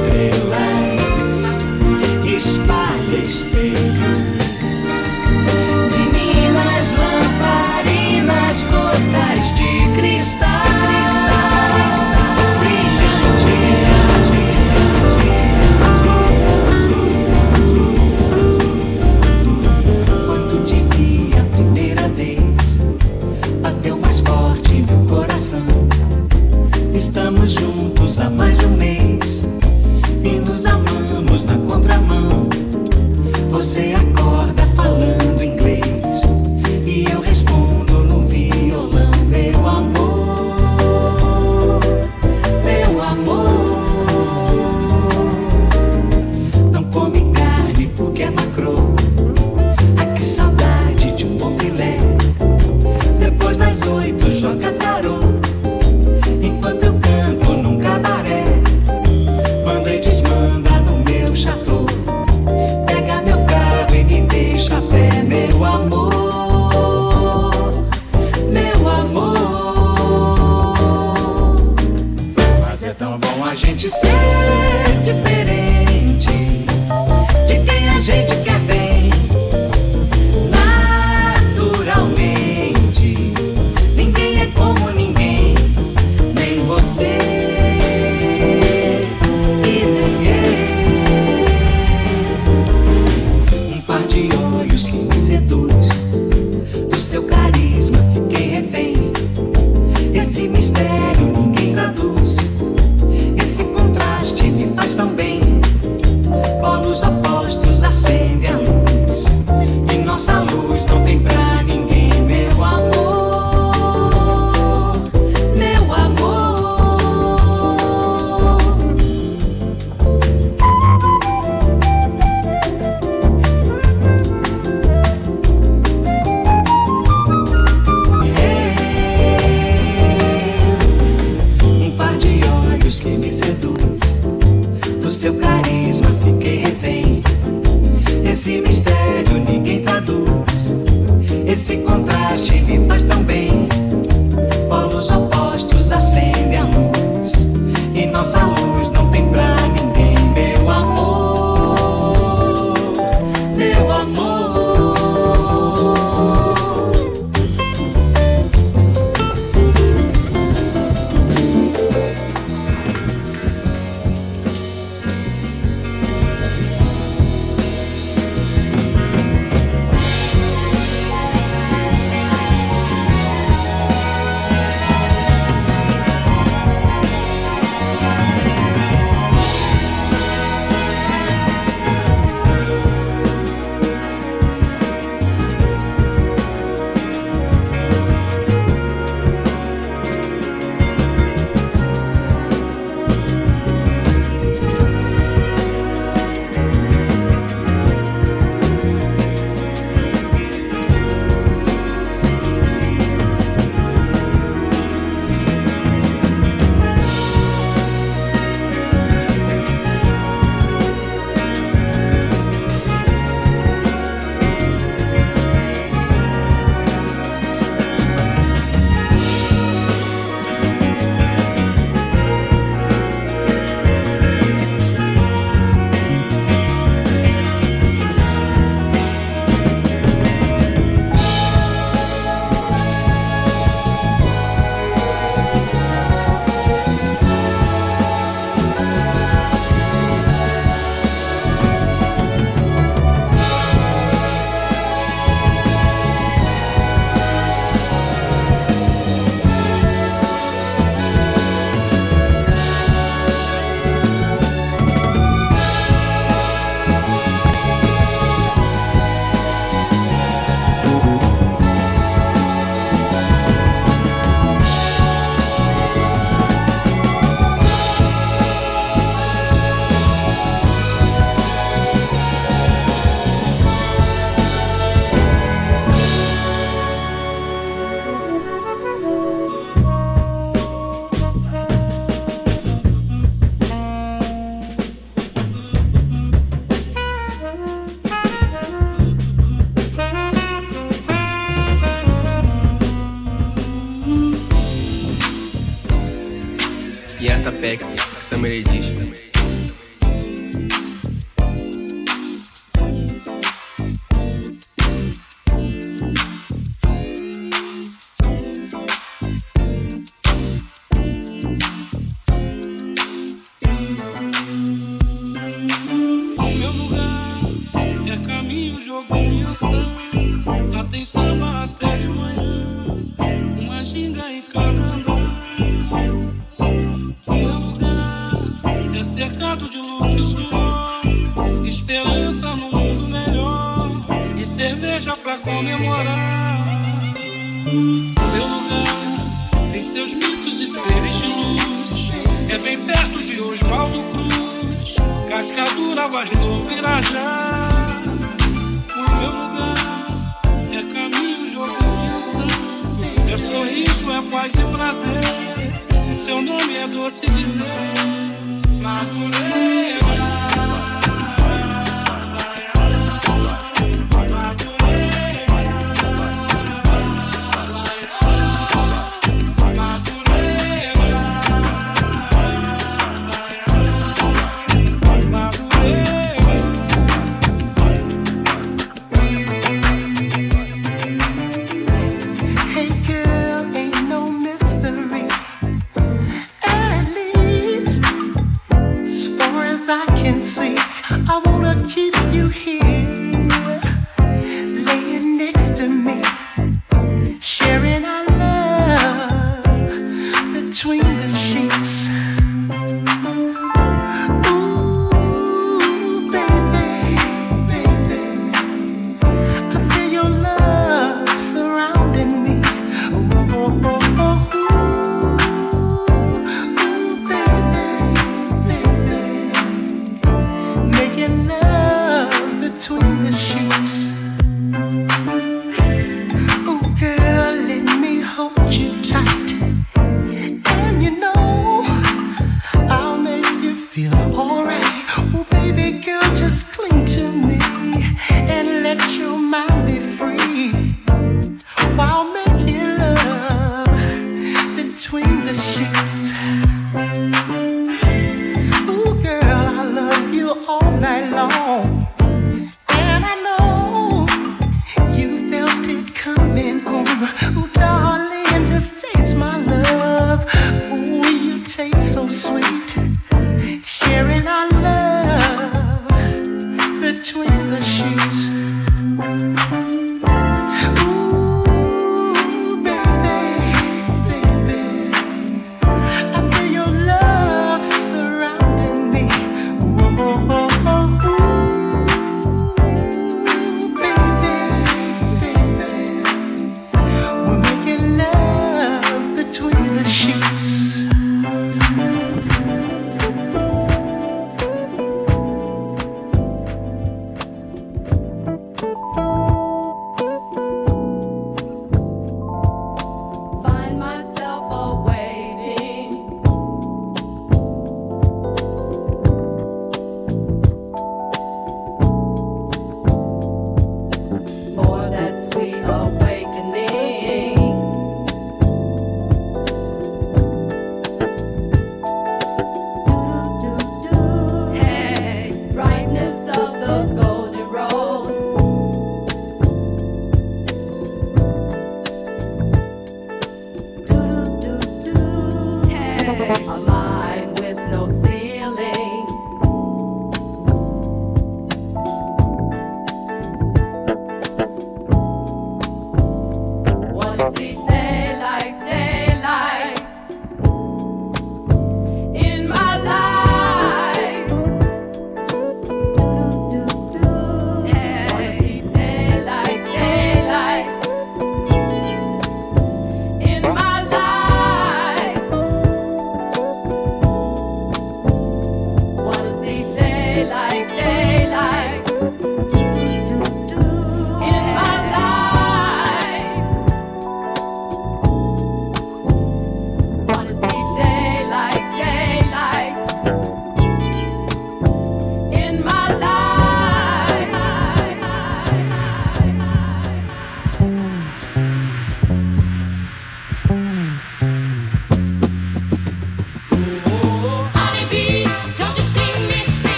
Acende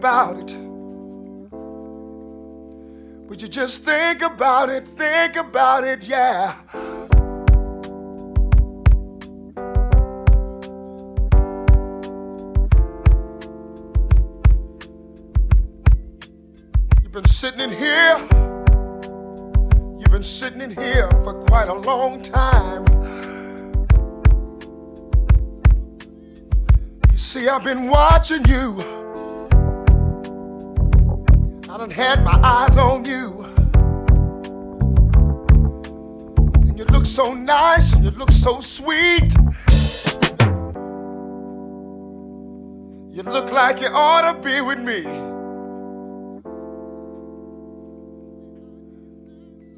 about it? Would you just think about it? Think about it, yeah. You've been sitting in here. You've been sitting in here for quite a long time. You see, I've been watching you. Done had my eyes on you. And you look so nice and you look so sweet. You look like you ought to be with me.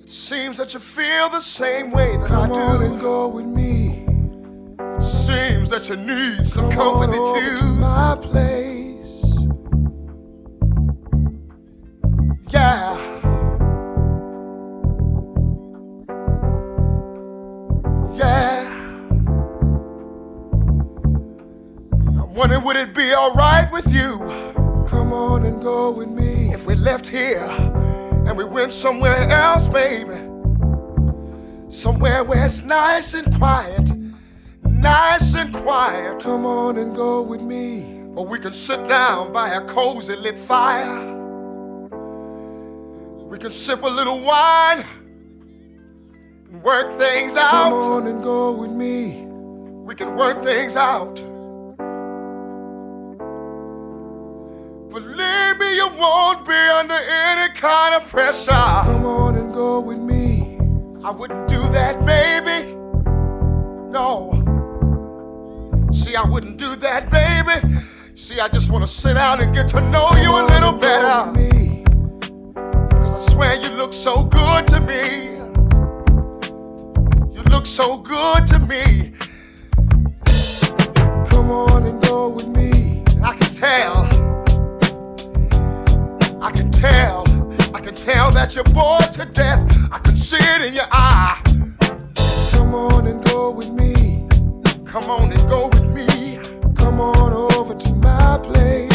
It seems that you feel the same way that Come I do. on and go with me. It seems that you need some Come company on over to my place. Yeah. Yeah. I'm wondering, would it be alright with you Come on and go with me. if we left here and we went somewhere else, baby? Somewhere where it's nice and quiet. Nice and quiet. Come on and go with me. Or we can sit down by a cozy lit fire. We can sip a little wine and work things out. Come on and go with me. We can work things out. Believe me, you won't be under any kind of pressure. Come on and go with me. I wouldn't do that, baby. No. See, I wouldn't do that, baby. See, I just want to sit down and get to know you a Come little better. Swear you look so good to me. You look so good to me. Come on and go with me. I can tell. I can tell. I can tell that you're bored to death. I can see it in your eye. Come on and go with me. Come on and go with me. Come on over to my place.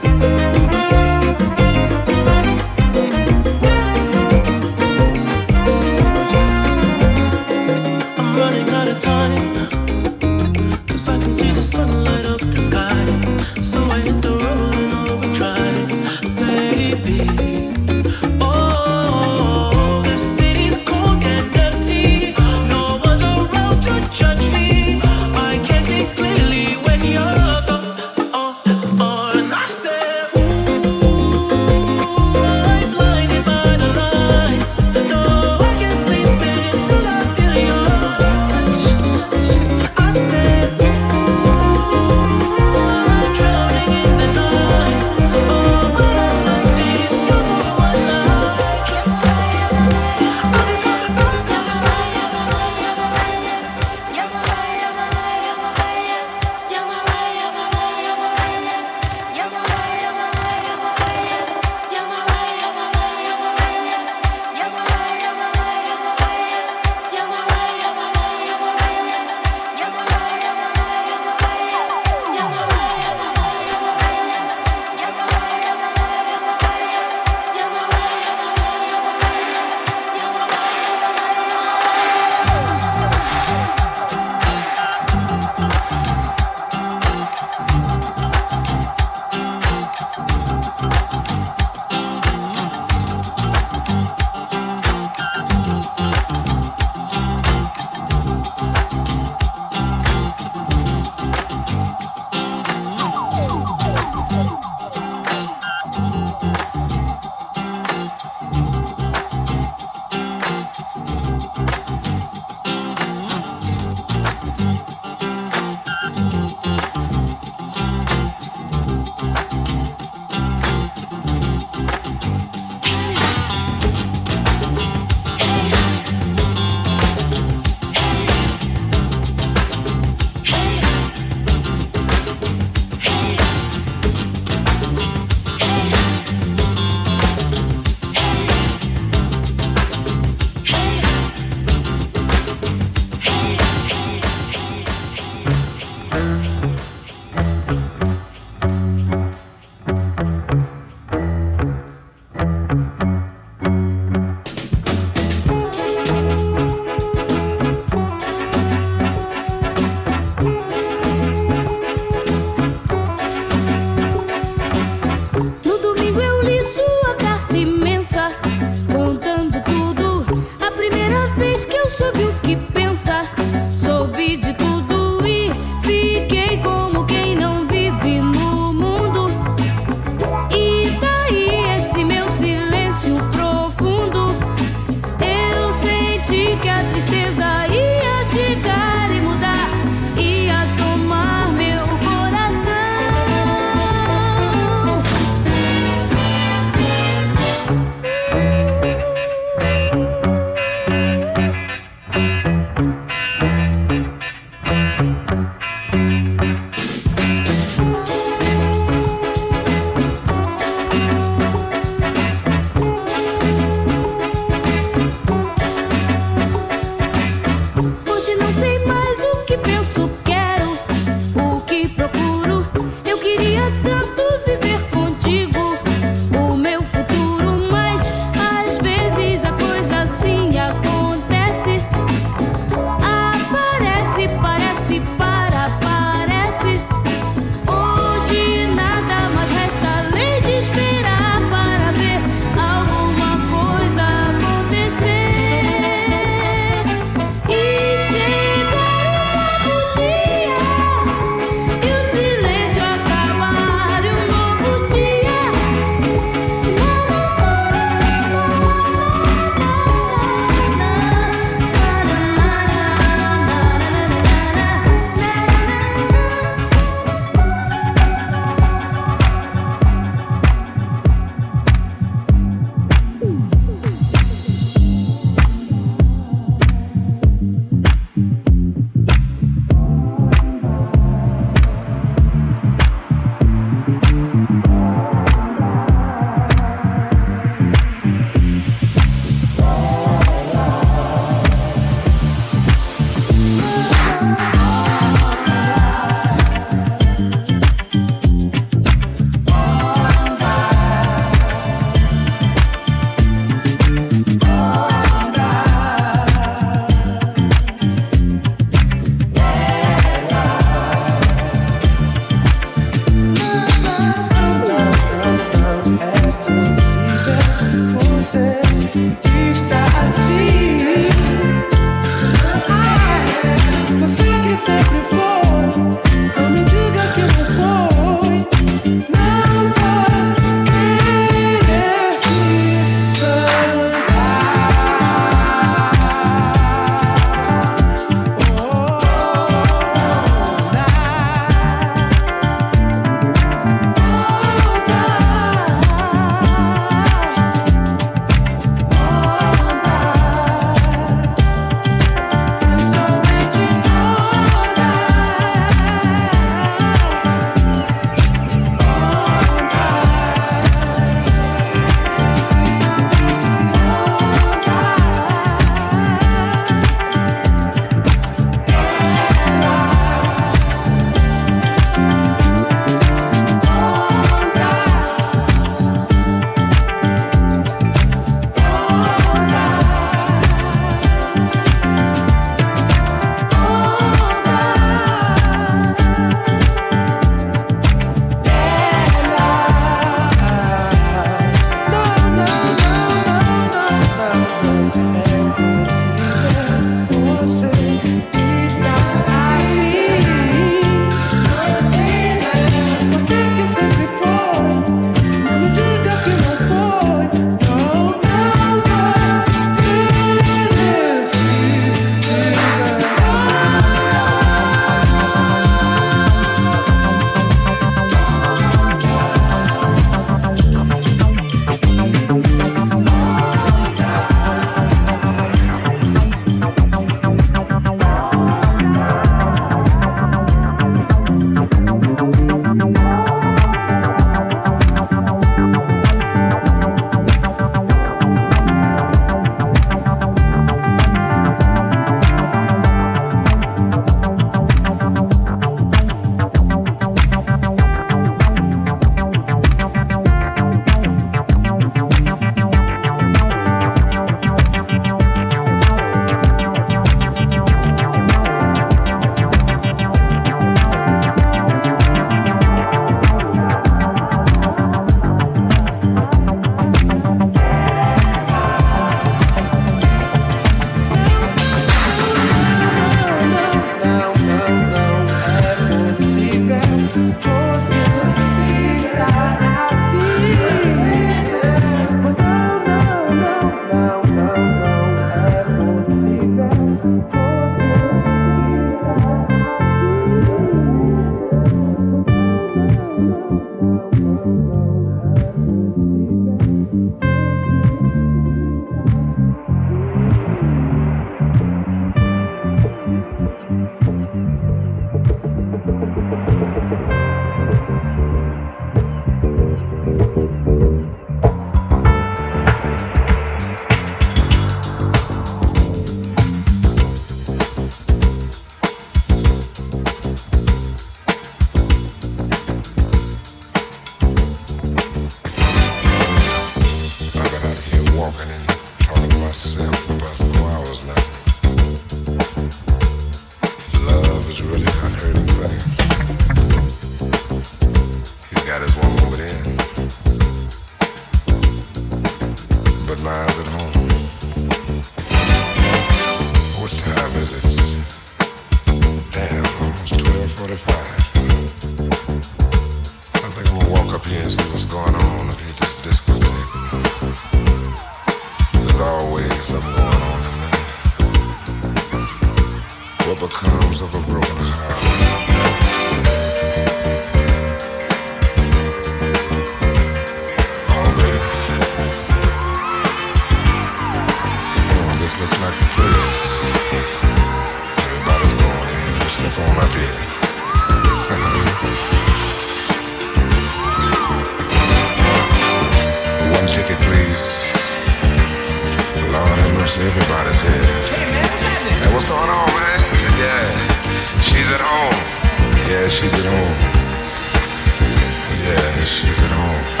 I she's wanna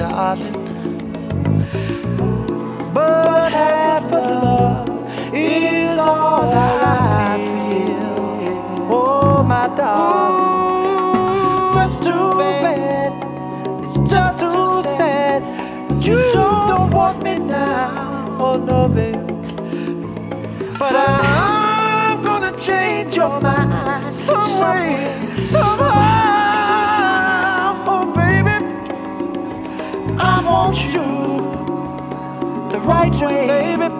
darling. But half of love is all I feel. Oh, my darling, that's too bad. It's just too sad. But you don't, want me now, oh no, baby. But I'm gonna change your mind some way, somehow. want you the right way, baby.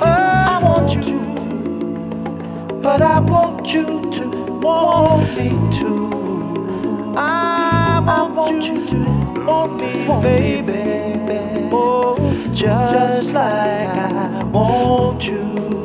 I want you, but I want you to want me too. I want you to want me, baby. Oh, just like I want you.